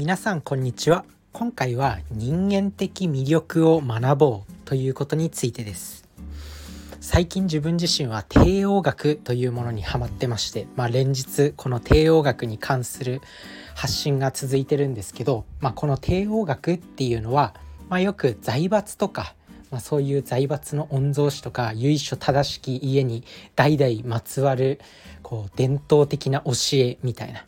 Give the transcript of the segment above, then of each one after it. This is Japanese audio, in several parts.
皆さんこんにちは。今回は人間的魅力を学ぼうということについてです。最近自分自身は帝王学というものにハマってまして、まあ、連日この帝王学に関する発信が続いてるんですけど、まあ、この帝王学っていうのは、まあ、よく財閥とか、まあ、そういう財閥の御曹司とか由緒正しき家に代々まつわるこう伝統的な教えみたいな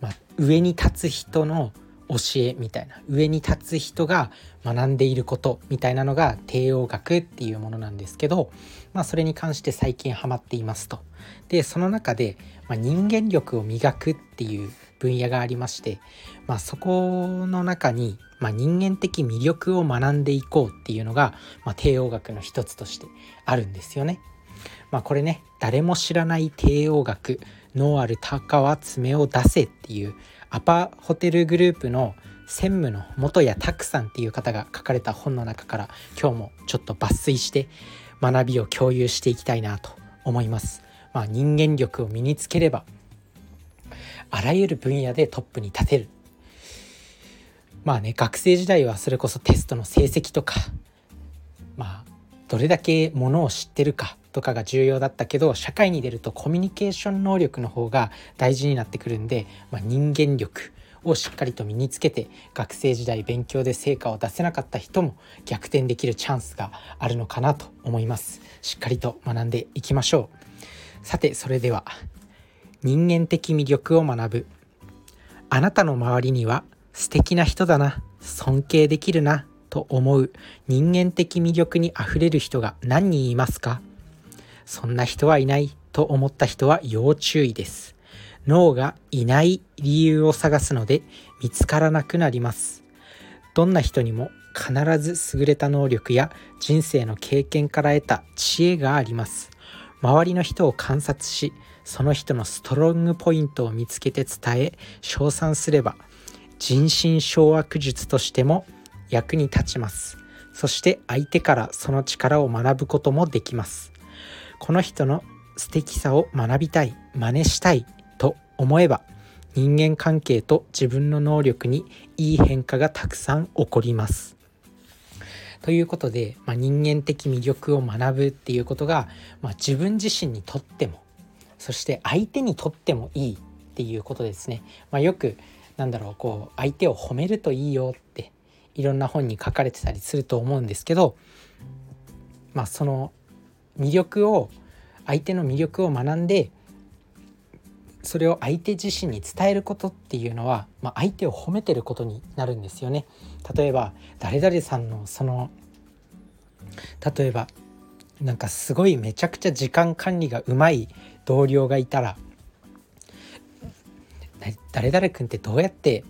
まあ、上に立つ人の教えみたいな上に立つ人が学んでいることみたいなのが帝王学っていうものなんですけど、まあ、それに関して最近ハマっていますと。でその中で、まあ、人間力を磨くっていう分野がありまして、まあ、そこの中に、まあ、人間的魅力を学んでいこうっていうのが、まあ、帝王学の一つとしてあるんですよね。まあ、これね誰も知らない帝王学ノーアル鷹は爪を出せっていうアパホテルグループの専務の元谷拓さんっていう方が書かれた本の中から今日もちょっと抜粋して学びを共有していきたいなと思います。まあ、人間力を身につければあらゆる分野でトップに立てる。まあね学生時代はそれこそテストの成績とかまあどれだけものを知ってるかとかが重要だったけど社会に出るとコミュニケーション能力の方が大事になってくるんで、まあ、人間力をしっかりと身につけて学生時代勉強で成果を出せなかった人も逆転できるチャンスがあるのかなと思います。しっかりと学んでいきましょう。さてそれでは人間的魅力を学ぶ。あなたの周りには素敵な人だな尊敬できるなと思う人間的魅力にあふれる人が何人いますか？そんな人はいないと思った人は要注意です。脳がいない理由を探すので見つからなくなります。どんな人にも必ず優れた能力や人生の経験から得た知恵があります。周りの人を観察し、その人のストロングポイントを見つけて伝え、称賛すれば、人心掌握術としても役に立ちます。そして相手からその力を学ぶこともできます。この人の素敵さを学びたい真似したいと思えば人間関係と自分の能力にいい変化がたくさん起こります。ということで、まあ、人間的魅力を学ぶっていうことが、まあ、自分自身にとってもそして相手にとってもいいっていうことですね。まあ、よくなんだろうこう相手を褒めるといいよっていろんな本に書かれてたりすると思うんですけど、まあ、その魅力を相手の魅力を学んでそれを相手自身に伝えることっていうのは、まあ、相手を褒めてることになるんですよね。例えば誰々さんのその例えばなんかすごいめちゃくちゃ時間管理がうまい同僚がいたら誰々君ってどうやって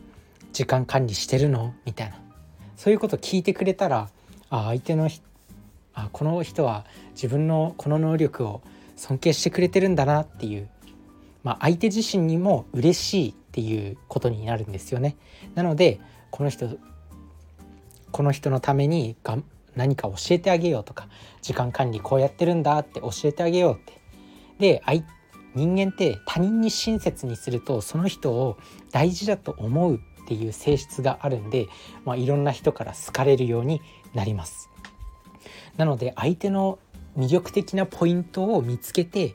時間管理してるの？みたいなそういうことを聞いてくれたらあ相手のあこの人は自分のこの能力を尊敬してくれてるんだなっていう、まあ、相手自身にも嬉しいっていうことになるんですよね。なのでこの人この人のためにが何か教えてあげようとか時間管理こうやってるんだって教えてあげようって。で人間って他人に親切にするとその人を大事だと思うっていう性質があるんで、まあ、いろんな人から好かれるようになります。なので相手の魅力的なポイントを見つけて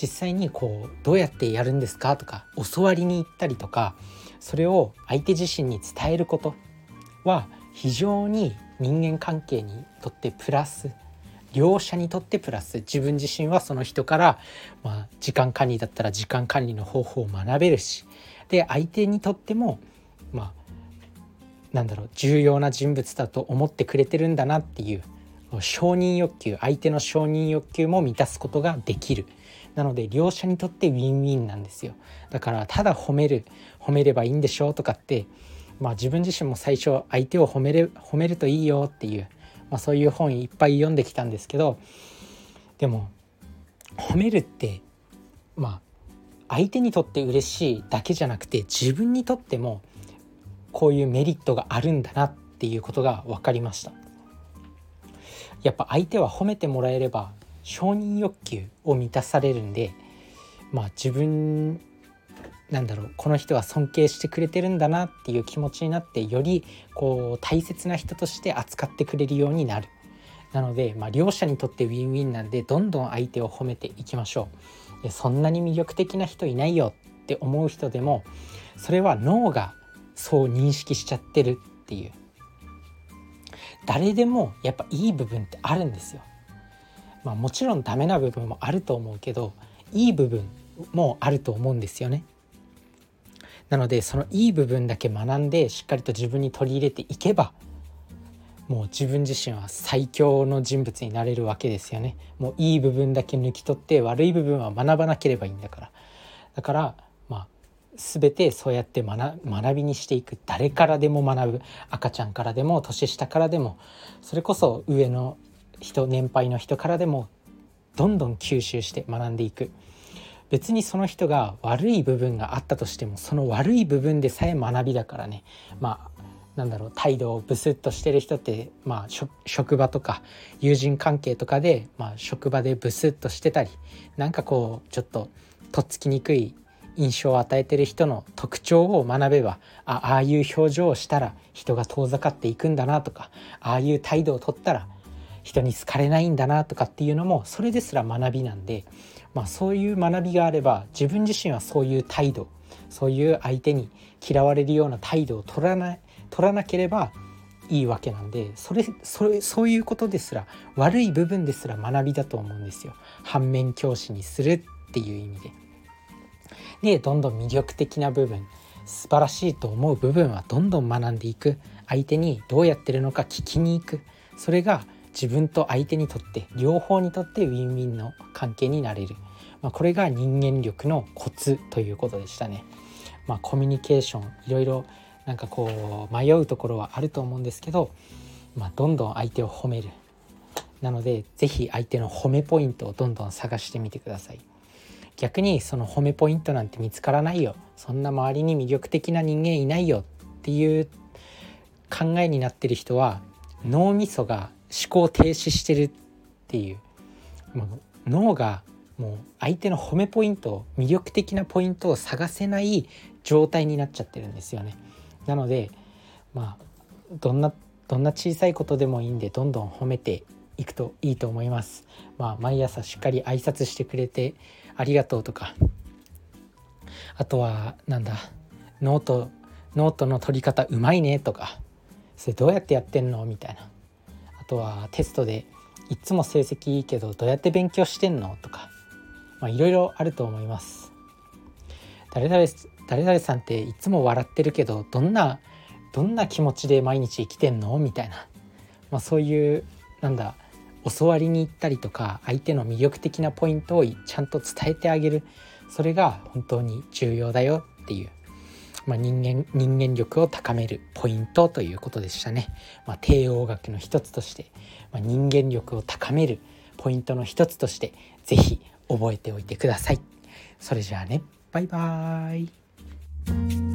実際にこうどうやってやるんですかとか教わりに行ったりとかそれを相手自身に伝えることは非常に人間関係にとってプラス両者にとってプラス自分自身はその人から、まあ、時間管理だったら時間管理の方法を学べるしで相手にとってもまあなんだろう重要な人物だと思ってくれてるんだなっていう承認欲求相手の承認欲求も満たすことができるなので両者にとってウィンウィンなんですよだからただ褒める褒めればいいんでしょうとかってまあ自分自身も最初相手を褒める褒めるといいよっていう、まあ、そういう本いっぱい読んできたんですけどでも褒めるってまあ相手にとって嬉しいだけじゃなくて自分にとってもこういうメリットがあるんだなっていうことが分かりました。やっぱ相手は褒めてもらえれば承認欲求を満たされるんでまあ自分なんだろうこの人は尊敬してくれてるんだなっていう気持ちになってよりこう大切な人として扱ってくれるようになる。なので、まあ、両者にとってウィンウィンなんでどんどん相手を褒めていきましょう。そんなに魅力的な人いないよって思う人でもそれは脳がそう認識しちゃってるっていう誰でもやっぱいい部分ってあるんですよ。まあ、もちろんダメな部分もあると思うけどいい部分もあると思うんですよね。なのでそのいい部分だけ学んでしっかりと自分に取り入れていけばもう自分自身は最強の人物になれるわけですよね。もういい部分だけ抜き取って悪い部分は学ばなければいいんだから。だから全てそうやって学学びにしていく。誰からでも学ぶ。赤ちゃんからでも年下からでも。それこそ上の人年配の人からでもどんどん吸収して学んでいく。別にその人が悪い部分があったとしてもその悪い部分でさえ学びだからね。まあなんだろう態度をブスッとしてる人って、まあ、職場とか友人関係とかで、まあ、職場でブスッとしてたりなんかこうちょっととっつきにくい印象を与えてる人の特徴を学べばああいう表情をしたら人が遠ざかっていくんだなとかああいう態度をとったら人に好かれないんだなとかっていうのもそれですら学びなんで、まあ、そういう学びがあれば自分自身はそういう態度そういう相手に嫌われるような態度を取らない取らなければいいわけなんでそれそれそういうことですら悪い部分ですら学びだと思うんですよ反面教師にするっていう意味で。でどんどん魅力的な部分素晴らしいと思う部分はどんどん学んでいく相手にどうやってるのか聞きに行くそれが自分と相手にとって両方にとってウィンウィンの関係になれる、まあ、これが人間力のコツということでしたね。まあ、コミュニケーションいろいろなんかこう迷うところはあると思うんですけど、まあ、どんどん相手を褒めるなので是非相手の褒めポイントをどんどん探してみてください。逆にその褒めポイントなんて見つからないよそんな周りに魅力的な人間いないよっていう考えになってる人は脳みそが思考停止してるっていう脳がもう相手の褒めポイント魅力的なポイントを探せない状態になっちゃってるんですよね。なのでまあどんなどんな小さいことでもいいんでどんどん褒めていくといいと思います。まあ、毎朝しっかり挨拶してくれてありがとうとか。あとはなんだ。ノートノートの取り方うまいねとか。それどうやってやってんの？みたいな。あとはテストでいつも成績いいけどどうやって勉強してんの？とか。いろいろあると思います。誰々誰々さんっていつも笑ってるけどどんなどんな気持ちで毎日生きてんの？みたいな、まあ、そういうなんだ。教わりに行ったりとか相手の魅力的なポイントをちゃんと伝えてあげるそれが本当に重要だよっていう、まあ、人間人間力を高めるポイントということでしたね。まあ、帝王学の一つとして、まあ、人間力を高めるポイントの一つとして是非覚えておいてください。それじゃあねバイバーイ